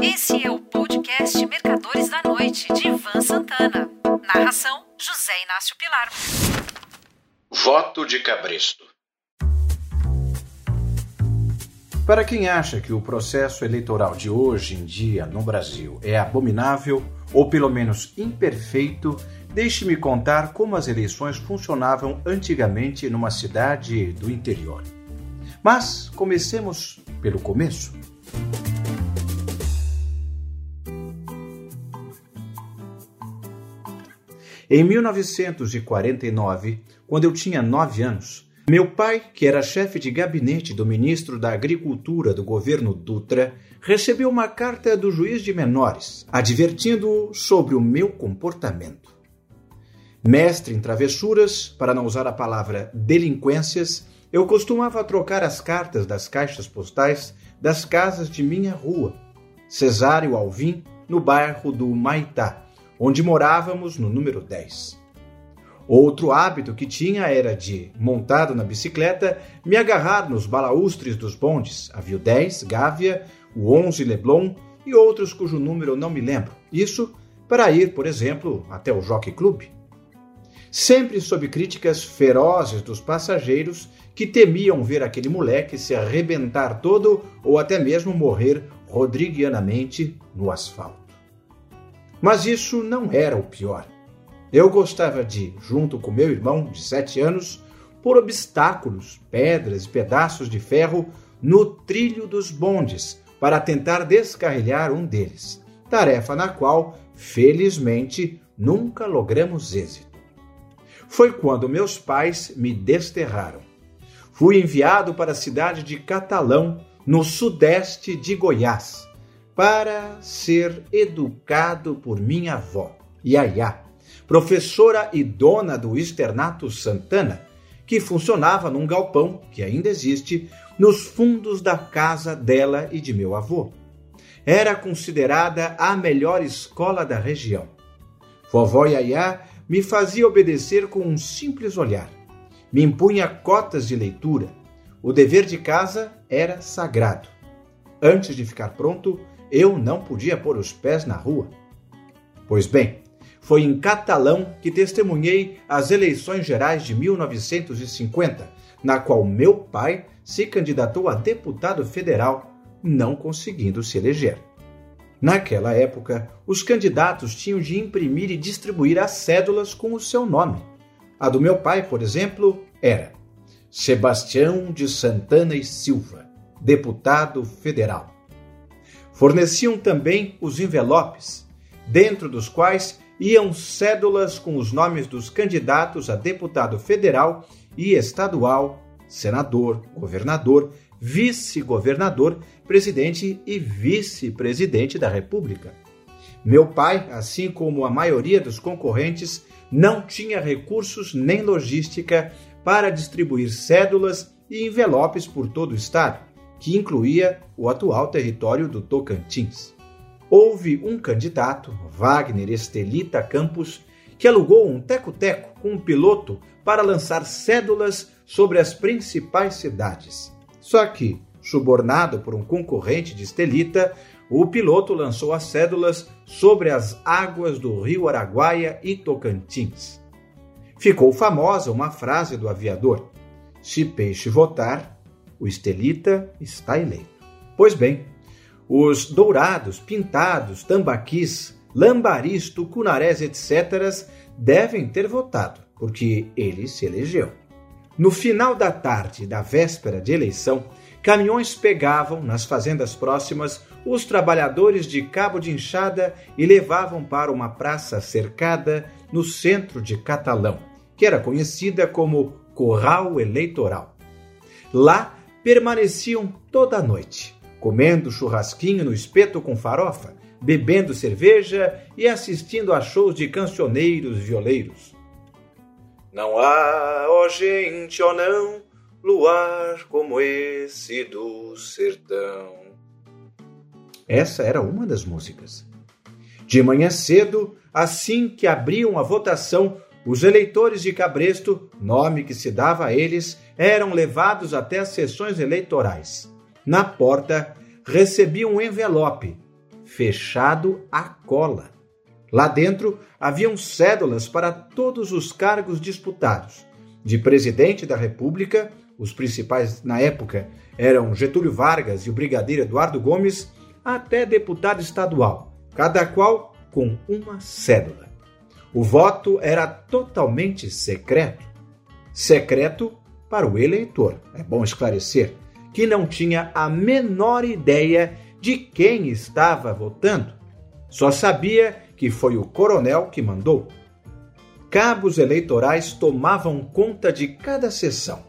Esse é o podcast Mercadores da Noite, de Ivan Santana. Narração: José Inácio Pilar. Voto de Cabresto. Para quem acha que o processo eleitoral de hoje em dia no Brasil é abominável ou pelo menos imperfeito, deixe-me contar como as eleições funcionavam antigamente numa cidade do interior. Mas comecemos pelo começo. Em 1949, quando eu tinha nove anos, meu pai, que era chefe de gabinete do ministro da Agricultura do governo Dutra, recebeu uma carta do juiz de menores, advertindo-o sobre o meu comportamento. Mestre em travessuras, para não usar a palavra delinquências, eu costumava trocar as cartas das caixas postais das casas de minha rua, Cesário Alvim, no bairro do Maitá, onde morávamos no número 10. Outro hábito que tinha era de, montado na bicicleta, me agarrar nos balaustres dos bondes, havia o 10, Gávea, o 11, Leblon e outros cujo número não me lembro. Isso para ir, por exemplo, até o Jockey Club. Sempre sob críticas ferozes dos passageiros que temiam ver aquele moleque se arrebentar todo ou até mesmo morrer rodriguianamente no asfalto. Mas isso não era o pior. Eu gostava de, junto com meu irmão de sete anos, por obstáculos, pedras e pedaços de ferro no trilho dos bondes para tentar descarrilhar um deles, tarefa na qual, felizmente, nunca logramos êxito. Foi quando meus pais me desterraram. Fui enviado para a cidade de Catalão, no sudeste de Goiás, para ser educado por minha avó, Yaya, professora e dona do Externato Santana, que funcionava num galpão que ainda existe nos fundos da casa dela e de meu avô. Era considerada a melhor escola da região. Vovó Yaya me fazia obedecer com um simples olhar. Me impunha cotas de leitura. O dever de casa era sagrado. Antes de ficar pronto, eu não podia pôr os pés na rua. Pois bem, foi em Catalão que testemunhei as eleições gerais de 1950, na qual meu pai se candidatou a deputado federal, não conseguindo se eleger. Naquela época, os candidatos tinham de imprimir e distribuir as cédulas com o seu nome. A do meu pai, por exemplo, era Sebastião de Santana e Silva, deputado federal. Forneciam também os envelopes, dentro dos quais iam cédulas com os nomes dos candidatos a deputado federal e estadual, senador, governador, vice-governador, presidente e vice-presidente da República. Meu pai, assim como a maioria dos concorrentes, não tinha recursos nem logística para distribuir cédulas e envelopes por todo o estado que incluía o atual território do Tocantins. Houve um candidato, Wagner Estelita Campos, que alugou um teco-teco com um piloto para lançar cédulas sobre as principais cidades. Só que, subornado por um concorrente de Estelita, o piloto lançou as cédulas sobre as águas do rio Araguaia e Tocantins. Ficou famosa uma frase do aviador: Se peixe votar, o estelita está eleito. Pois bem, os dourados, pintados, tambaquis, lambaris, tucunarés, etc., devem ter votado, porque ele se elegeu. No final da tarde da véspera de eleição, caminhões pegavam nas fazendas próximas os trabalhadores de cabo de enxada e levavam para uma praça cercada no centro de Catalão, que era conhecida como Corral Eleitoral. Lá permaneciam toda a noite, comendo churrasquinho no espeto com farofa, bebendo cerveja e assistindo a shows de cancioneiros violeiros. Não há, ó gente, ó não, luar como esse do sertão. Essa era uma das músicas. De manhã cedo, assim que abriam a votação, os eleitores de Cabresto, nome que se dava a eles, eram levados até as sessões eleitorais. Na porta, recebiam um envelope, fechado a cola. Lá dentro haviam cédulas para todos os cargos disputados, de presidente da República, os principais na época eram Getúlio Vargas e o brigadeiro Eduardo Gomes, até deputado estadual, cada qual com uma cédula. O voto era totalmente secreto. Secreto para o eleitor, é bom esclarecer, que não tinha a menor ideia de quem estava votando. Só sabia que foi o coronel que mandou. Cabos eleitorais tomavam conta de cada sessão.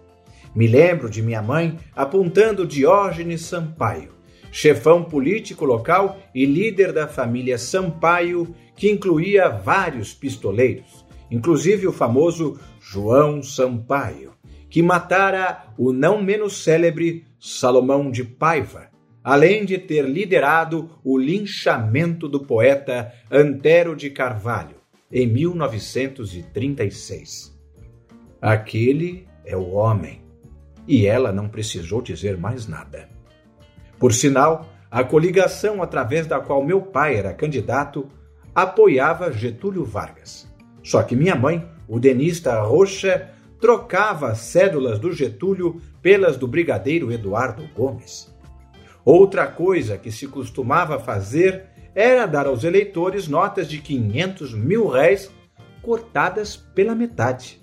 Me lembro de minha mãe apontando Diógenes Sampaio, chefão político local e líder da família Sampaio, que incluía vários pistoleiros, inclusive o famoso João Sampaio, que matara o não menos célebre Salomão de Paiva, além de ter liderado o linchamento do poeta Antero de Carvalho em 1936. Aquele é o homem, e ela não precisou dizer mais nada. Por sinal, a coligação através da qual meu pai era candidato apoiava Getúlio Vargas. Só que minha mãe, o denista Rocha, trocava as cédulas do Getúlio pelas do brigadeiro Eduardo Gomes. Outra coisa que se costumava fazer era dar aos eleitores notas de 500 mil réis cortadas pela metade.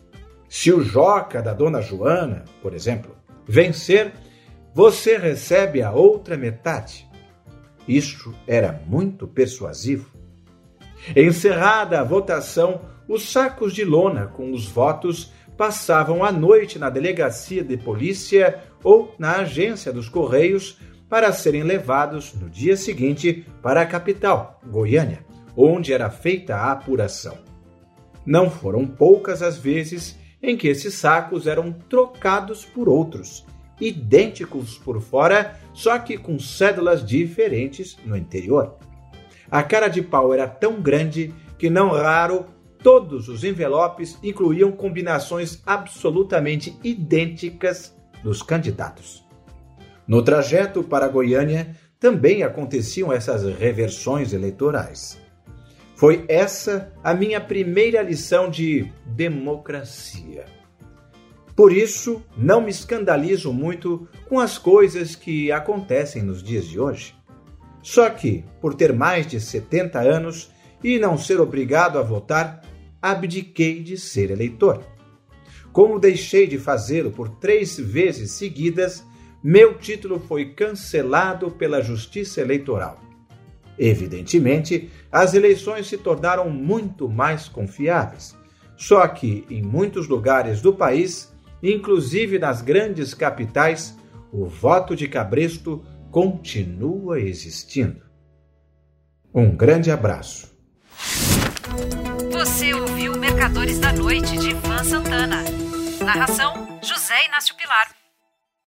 Se o Joca da Dona Joana, por exemplo, vencer, você recebe a outra metade. Isso era muito persuasivo. Encerrada a votação, os sacos de lona com os votos passavam a noite na delegacia de polícia ou na agência dos Correios para serem levados no dia seguinte para a capital, Goiânia, onde era feita a apuração. Não foram poucas as vezes em que esses sacos eram trocados por outros, idênticos por fora, só que com cédulas diferentes no interior. A cara de pau era tão grande que, não raro, todos os envelopes incluíam combinações absolutamente idênticas dos candidatos. No trajeto para Goiânia também aconteciam essas reversões eleitorais. Foi essa a minha primeira lição de democracia. Por isso, não me escandalizo muito com as coisas que acontecem nos dias de hoje. Só que, por ter mais de 70 anos e não ser obrigado a votar, abdiquei de ser eleitor. Como deixei de fazê-lo por três vezes seguidas, meu título foi cancelado pela Justiça Eleitoral. Evidentemente, as eleições se tornaram muito mais confiáveis. Só que, em muitos lugares do país, inclusive nas grandes capitais, o voto de cabresto continua existindo. Um grande abraço. Você ouviu Mercadores da Noite de Ivan Santana. Narração: José Inácio Pilar.